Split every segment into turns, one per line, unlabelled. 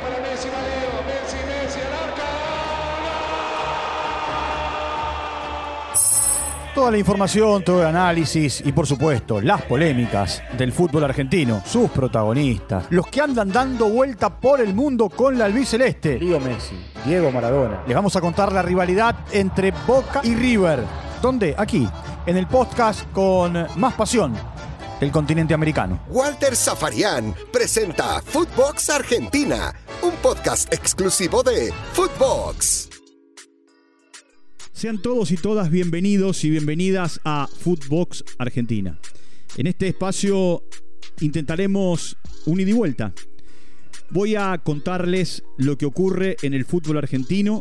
para Messi, va Leo, Messi, Messi, al arca.
Toda la información, todo el análisis y por supuesto las polémicas del fútbol argentino, sus protagonistas, los que andan dando vuelta por el mundo con la albiceleste, Leo Messi, Diego Maradona. Les vamos a contar la rivalidad entre Boca y River. ¿Dónde? Aquí, en el podcast con más pasión del continente americano.
Walter Zafarian presenta Footbox Argentina, un podcast exclusivo de Footbox.
Sean todos y todas bienvenidos y bienvenidas a Footbox Argentina. En este espacio intentaremos un ida y vuelta. Voy a contarles lo que ocurre en el fútbol argentino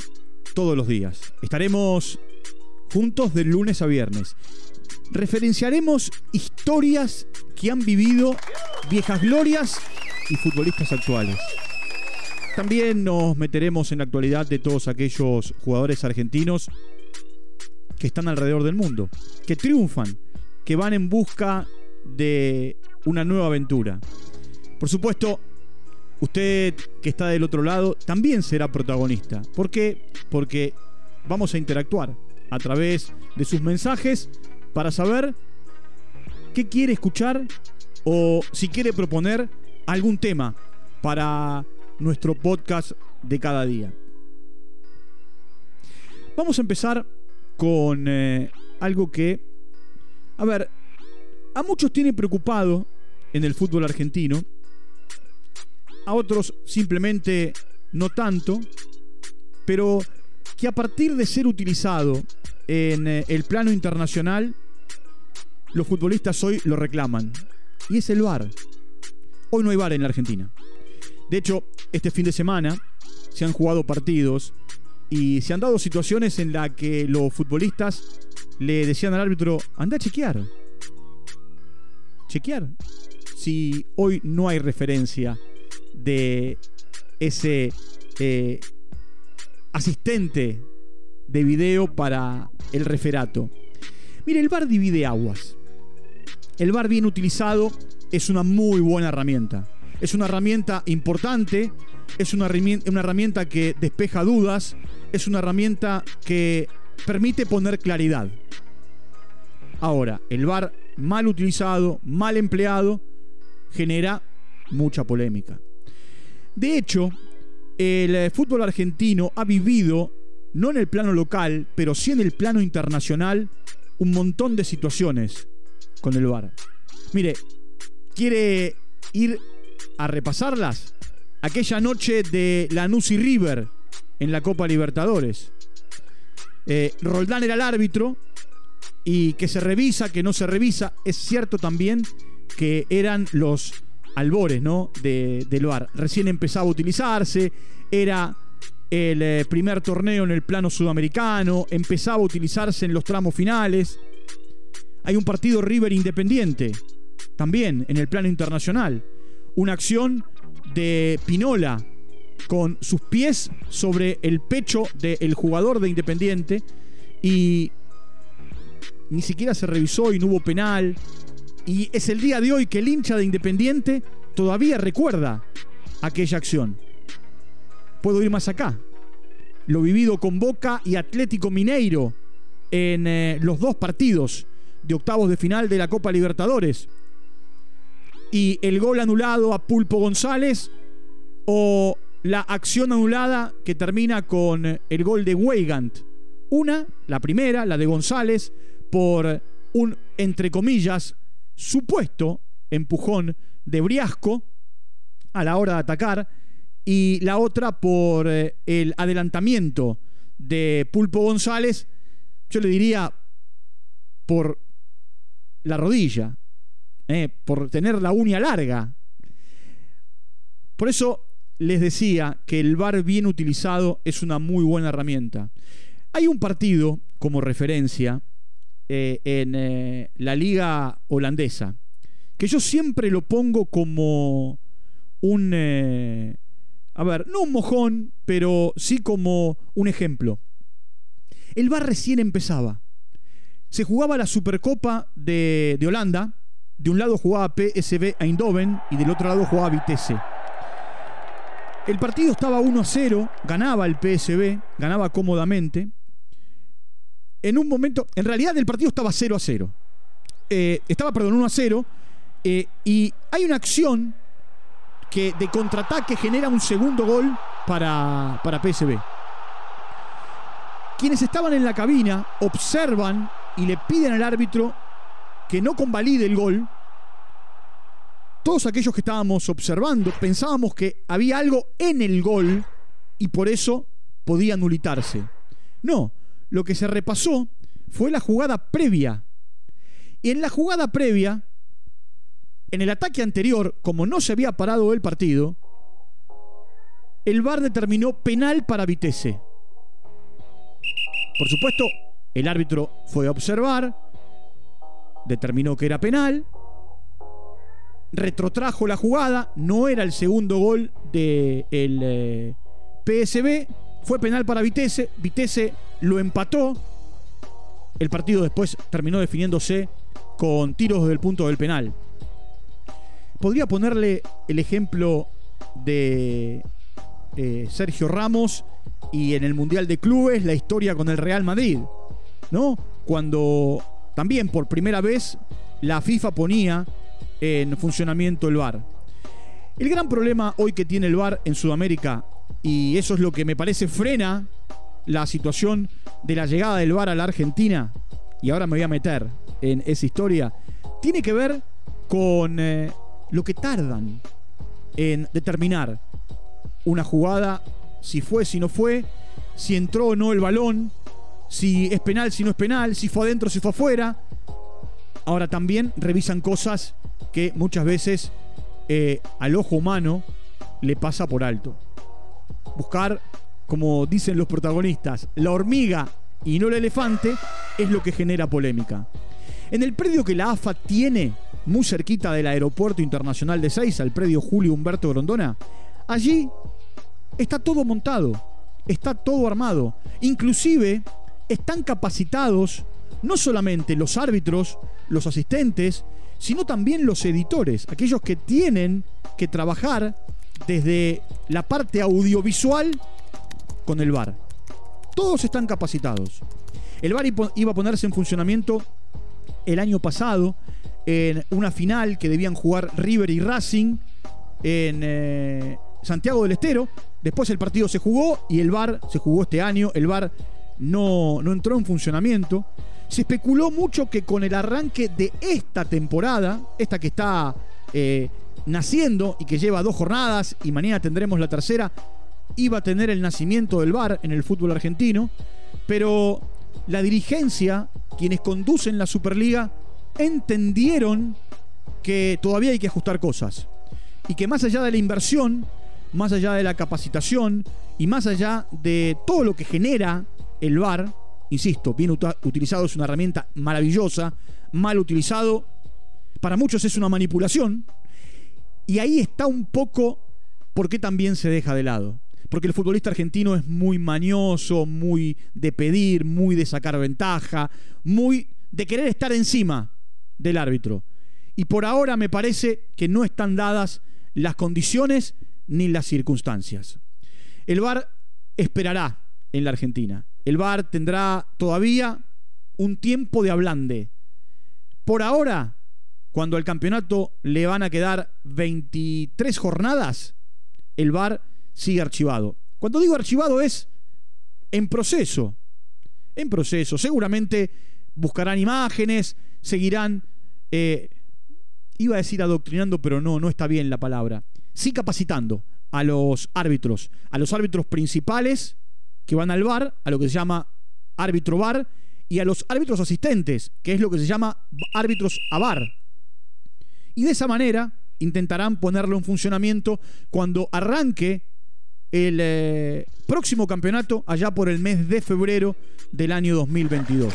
todos los días. Estaremos juntos de lunes a viernes. Referenciaremos historias que han vivido viejas glorias y futbolistas actuales. También nos meteremos en la actualidad de todos aquellos jugadores argentinos que están alrededor del mundo, que triunfan, que van en busca de una nueva aventura. Por supuesto, usted que está del otro lado también será protagonista. ¿Por qué? Porque vamos a interactuar a través de sus mensajes para saber qué quiere escuchar o si quiere proponer algún tema para nuestro podcast de cada día. Vamos a empezar con eh, algo que, a ver, a muchos tiene preocupado en el fútbol argentino, a otros simplemente no tanto, pero que a partir de ser utilizado en eh, el plano internacional, los futbolistas hoy lo reclaman. Y es el VAR. Hoy no hay VAR en la Argentina. De hecho, este fin de semana se han jugado partidos y se han dado situaciones en las que los futbolistas le decían al árbitro, anda a chequear. Chequear. Si hoy no hay referencia de ese eh, asistente de video para el referato. Mire, el VAR divide aguas. El VAR bien utilizado es una muy buena herramienta. Es una herramienta importante, es una herramienta, una herramienta que despeja dudas, es una herramienta que permite poner claridad. Ahora, el VAR mal utilizado, mal empleado, genera mucha polémica. De hecho, el eh, fútbol argentino ha vivido, no en el plano local, pero sí en el plano internacional, un montón de situaciones con el VAR. Mire, ¿quiere ir a repasarlas? Aquella noche de Lanús y River en la Copa Libertadores. Eh, Roldán era el árbitro y que se revisa, que no se revisa. Es cierto también que eran los albores ¿no? de, del VAR. Recién empezaba a utilizarse, era el eh, primer torneo en el plano sudamericano, empezaba a utilizarse en los tramos finales. Hay un partido River Independiente, también en el plano internacional. Una acción de Pinola con sus pies sobre el pecho del jugador de Independiente y ni siquiera se revisó y no hubo penal. Y es el día de hoy que el hincha de Independiente todavía recuerda aquella acción. Puedo ir más acá. Lo vivido con Boca y Atlético Mineiro en eh, los dos partidos de octavos de final de la Copa Libertadores. Y el gol anulado a Pulpo González o la acción anulada que termina con el gol de Weigand. Una, la primera, la de González, por un, entre comillas, supuesto empujón de Briasco a la hora de atacar. Y la otra por eh, el adelantamiento de Pulpo González, yo le diría por la rodilla, eh, por tener la uña larga. Por eso les decía que el VAR bien utilizado es una muy buena herramienta. Hay un partido como referencia eh, en eh, la liga holandesa que yo siempre lo pongo como un... A ver, no un mojón, pero sí como un ejemplo. El VAR recién empezaba. Se jugaba la Supercopa de, de Holanda. De un lado jugaba PSV Eindhoven y del otro lado jugaba Vitesse. El partido estaba 1 a 0, ganaba el PSB, ganaba cómodamente. En un momento, en realidad el partido estaba 0 a 0. Eh, estaba, perdón, 1 a 0. eh, y hay una acción que de contraataque genera un segundo gol para, para PSB. Quienes estaban en la cabina observan y le piden al árbitro que no convalide el gol. Todos aquellos que estábamos observando pensábamos que había algo en el gol y por eso podía anulitarse. No, lo que se repasó fue la jugada previa. Y en la jugada previa, en el ataque anterior, como no se había parado el partido, el VAR determinó penal para Vitesse. Por supuesto, el árbitro fue a observar, determinó que era penal, retrotrajo la jugada, no era el segundo gol del de PSB, fue penal para Vitesse, Vitesse lo empató, el partido después terminó definiéndose con tiros del punto del penal. Podría ponerle el ejemplo de eh, Sergio Ramos y en el Mundial de Clubes la historia con el Real Madrid, ¿no? Cuando también por primera vez la FIFA ponía en funcionamiento el VAR. El gran problema hoy que tiene el VAR en Sudamérica, y eso es lo que me parece frena la situación de la llegada del VAR a la Argentina, y ahora me voy a meter en esa historia, tiene que ver con eh, lo que tardan en determinar una jugada, si fue, si no fue, si entró o no el balón, si es penal, si no es penal, si fue adentro, si fue afuera. Ahora también revisan cosas que muchas veces eh, al ojo humano le pasa por alto. Buscar, como dicen los protagonistas, la hormiga y no el elefante es lo que genera polémica. En el predio que la AFA tiene, muy cerquita del Aeropuerto Internacional de Seiza, el predio Julio Humberto Grondona, allí está todo montado, está todo armado. Inclusive están capacitados no solamente los árbitros, los asistentes, sino también los editores, aquellos que tienen que trabajar desde la parte audiovisual con el VAR. Todos están capacitados. El VAR iba a ponerse en funcionamiento el año pasado en una final que debían jugar River y Racing en eh, Santiago del Estero. Después el partido se jugó y el VAR se jugó este año. El VAR no, no entró en funcionamiento. Se especuló mucho que con el arranque de esta temporada, esta que está eh, naciendo y que lleva dos jornadas y mañana tendremos la tercera, iba a tener el nacimiento del VAR en el fútbol argentino, pero la dirigencia, quienes conducen la Superliga, entendieron que todavía hay que ajustar cosas y que más allá de la inversión, más allá de la capacitación y más allá de todo lo que genera el VAR, insisto, bien utilizado es una herramienta maravillosa, mal utilizado, para muchos es una manipulación, y ahí está un poco por qué también se deja de lado. Porque el futbolista argentino es muy mañoso, muy de pedir, muy de sacar ventaja, muy de querer estar encima del árbitro. Y por ahora me parece que no están dadas las condiciones ni las circunstancias. El VAR esperará en la Argentina. El VAR tendrá todavía un tiempo de ablande. Por ahora, cuando al campeonato le van a quedar 23 jornadas, el VAR sigue archivado. Cuando digo archivado es en proceso. En proceso. Seguramente buscarán imágenes, seguirán, eh, iba a decir adoctrinando, pero no, no está bien la palabra. Sí capacitando a los árbitros, a los árbitros principales que van al VAR, a lo que se llama árbitro VAR, y a los árbitros asistentes, que es lo que se llama árbitros a VAR. Y de esa manera intentarán ponerlo en funcionamiento cuando arranque el eh, próximo campeonato allá por el mes de febrero del año 2022.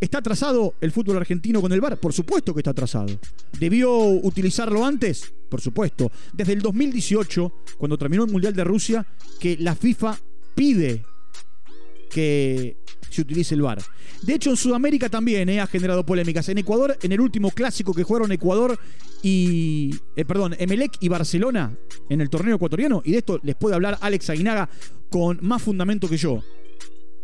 ¿Está atrasado el fútbol argentino con el VAR? Por supuesto que está atrasado. ¿Debió utilizarlo antes? Por supuesto. Desde el 2018, cuando terminó el Mundial de Rusia, que la FIFA pide que se utilice el VAR. De hecho, en Sudamérica también eh, ha generado polémicas. En Ecuador, en el último clásico que jugaron Ecuador y. Eh, perdón, Emelec y Barcelona en el torneo ecuatoriano, y de esto les puede hablar Alex Aguinaga con más fundamento que yo.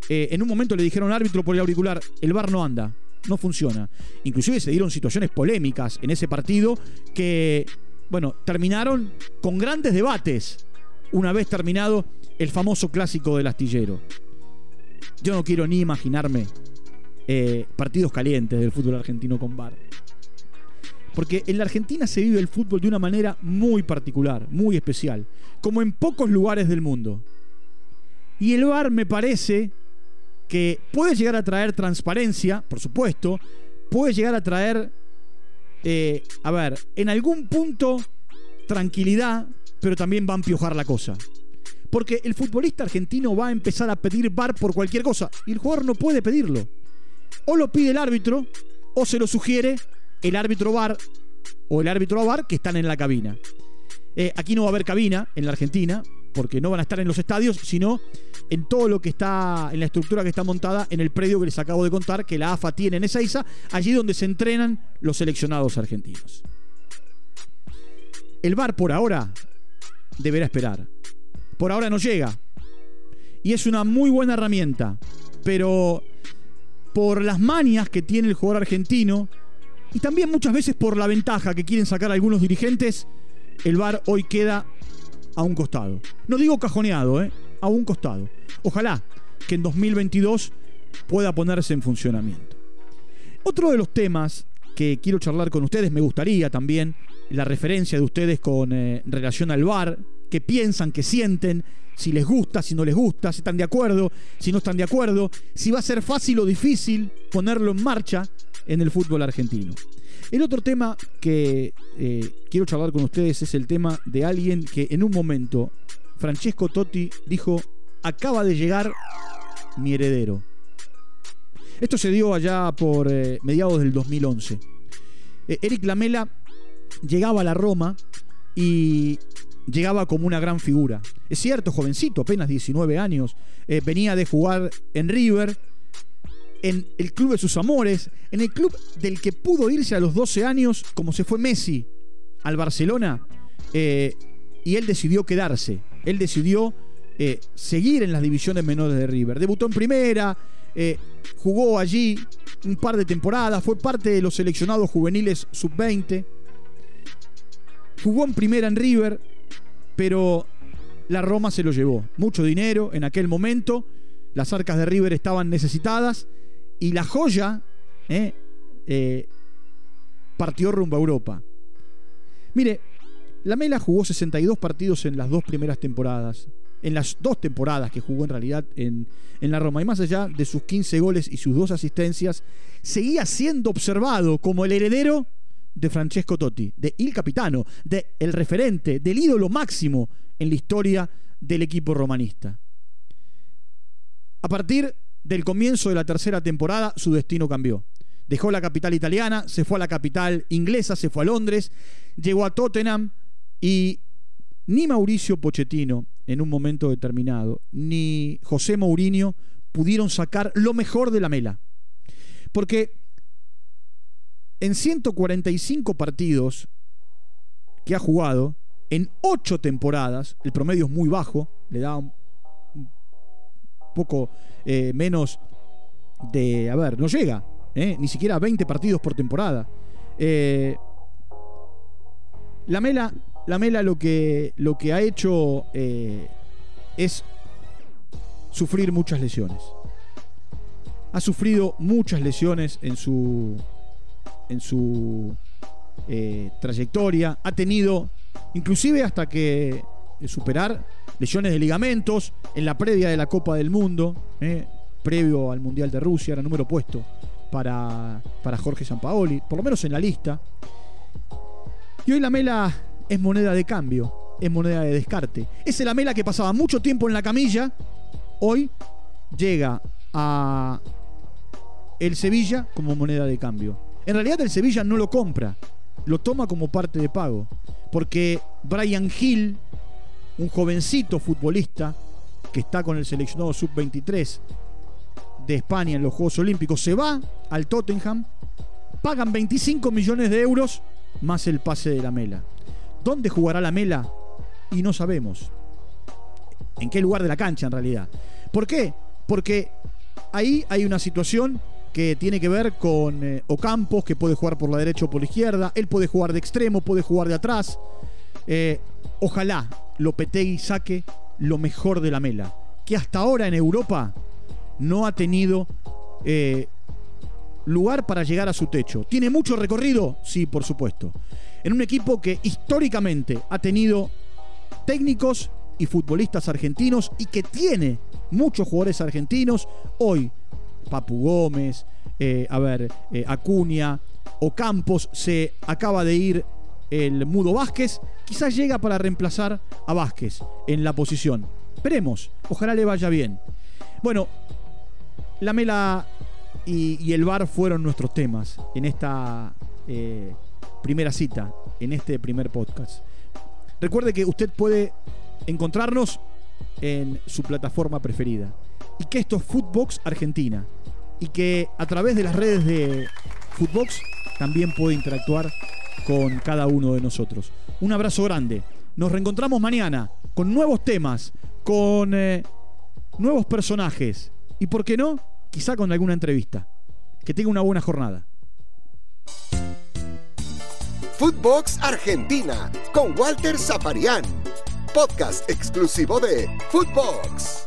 Eh, en un momento le dijeron árbitro por el auricular: el VAR no anda, no funciona. Inclusive se dieron situaciones polémicas en ese partido que, bueno, terminaron con grandes debates una vez terminado el famoso clásico del astillero. Yo no quiero ni imaginarme eh, partidos calientes del fútbol argentino con VAR. Porque en la Argentina se vive el fútbol de una manera muy particular, muy especial, como en pocos lugares del mundo. Y el VAR me parece que puede llegar a traer transparencia, por supuesto, puede llegar a traer, eh, a ver, en algún punto tranquilidad, pero también va a empiojar la cosa. Porque el futbolista argentino va a empezar a pedir VAR por cualquier cosa y el jugador no puede pedirlo. O lo pide el árbitro o se lo sugiere el árbitro VAR o el árbitro VAR que están en la cabina. Eh, aquí no va a haber cabina en la Argentina porque no van a estar en los estadios, sino en todo lo que está, en la estructura que está montada en el predio que les acabo de contar, que la AFA tiene en Ezeiza, allí donde se entrenan los seleccionados argentinos. El VAR por ahora deberá esperar. Por ahora no llega. Y es una muy buena herramienta. Pero por las manias que tiene el jugador argentino y también muchas veces por la ventaja que quieren sacar algunos dirigentes, el VAR hoy queda a un costado. No digo cajoneado, ¿eh? a un costado. Ojalá que en 2022 pueda ponerse en funcionamiento. Otro de los temas que quiero charlar con ustedes, me gustaría también la referencia de ustedes con eh, relación al VAR, que piensan, que sienten, si les gusta, si no les gusta, si están de acuerdo, si no están de acuerdo, si va a ser fácil o difícil ponerlo en marcha en el fútbol argentino. El otro tema que eh, quiero charlar con ustedes es el tema de alguien que en un momento, Francesco Totti dijo, acaba de llegar mi heredero. Esto se dio allá por eh, mediados del 2011. Eh, Eric Lamela llegaba a la Roma y llegaba como una gran figura. Es cierto, jovencito, apenas 19 años, eh, venía de jugar en River, en el club de sus amores, en el club del que pudo irse a los 12 años, como se fue Messi al Barcelona, eh, y él decidió quedarse, él decidió eh, seguir en las divisiones menores de River. Debutó en primera, jugó allí un par de temporadas, fue parte de los seleccionados juveniles sub-20. Jugó en primera en River, pero la Roma se lo llevó. Mucho dinero en aquel momento, las arcas de River estaban necesitadas y la joya eh, eh, partió rumbo a Europa. Mire, la Mela jugó 62 partidos en las dos primeras temporadas, en las dos temporadas que jugó en realidad en, en, la Roma. Y más allá de sus 15 goles y sus dos asistencias, seguía siendo observado como el heredero de Francesco Totti, de Il Capitano, de el referente, del ídolo máximo en la historia del equipo romanista. A partir del comienzo de la tercera temporada, su destino cambió. Dejó la capital italiana, se fue a la capital inglesa, se fue a Londres, llegó a Tottenham y ni Mauricio Pochettino en un momento determinado, ni José Mourinho pudieron sacar lo mejor de la mela. Porque en 145 partidos que ha jugado, en 8 temporadas, el promedio es muy bajo, le da un, poco eh, menos de, a ver, no llega, eh, ni siquiera a 20 partidos por temporada. Eh, la Mela, la Mela lo que, lo que ha hecho es sufrir muchas lesiones. Ha sufrido muchas lesiones en su, en su eh, trayectoria. Ha tenido, inclusive hasta que eh, superar lesiones de ligamentos en la previa de la Copa del Mundo, eh, previo al Mundial de Rusia, era número puesto para, para Jorge Sampaoli, por lo menos en la lista. Y hoy la Mela es moneda de cambio, es moneda de descarte. Es la Mela que pasaba mucho tiempo en la camilla, hoy llega a el Sevilla como moneda de cambio. En realidad el Sevilla no lo compra, lo toma como parte de pago. Porque Brian Hill, un jovencito futbolista que está con el seleccionado sub-23 de España en los Juegos Olímpicos, se va al Tottenham, pagan 25 millones de euros más el pase de la Mela. ¿Dónde jugará la Mela? Y no sabemos. ¿En qué lugar de la cancha en realidad? ¿Por qué? Porque ahí hay una situación que tiene que ver con eh, Ocampos, que puede jugar por la derecha o por la izquierda. Él puede jugar de extremo, puede jugar de atrás. Eh, ojalá Lopetegui saque lo mejor de la mela, que hasta ahora en Europa no ha tenido eh, lugar para llegar a su techo. ¿Tiene mucho recorrido? Sí, por supuesto. En un equipo que históricamente ha tenido técnicos y futbolistas argentinos y que tiene muchos jugadores argentinos. Hoy, Papu Gómez, eh, a ver, eh, Acuña o Campos, se acaba de ir el Mudo Vázquez. Quizás llega para reemplazar a Vázquez en la posición. Veremos, ojalá le vaya bien. Bueno, la Mela y, el bar fueron nuestros temas en esta eh, primera cita, en este primer podcast. Recuerde que usted puede encontrarnos en su plataforma preferida. Y que esto es Footbox Argentina. Y que a través de las redes de Footbox también puede interactuar con cada uno de nosotros. Un abrazo grande. Nos reencontramos mañana con nuevos temas, con eh, nuevos personajes y, ¿por qué no? Quizá con alguna entrevista. Que tenga una buena jornada.
Footbox Argentina con Walter Zaparián podcast exclusivo de Footbox.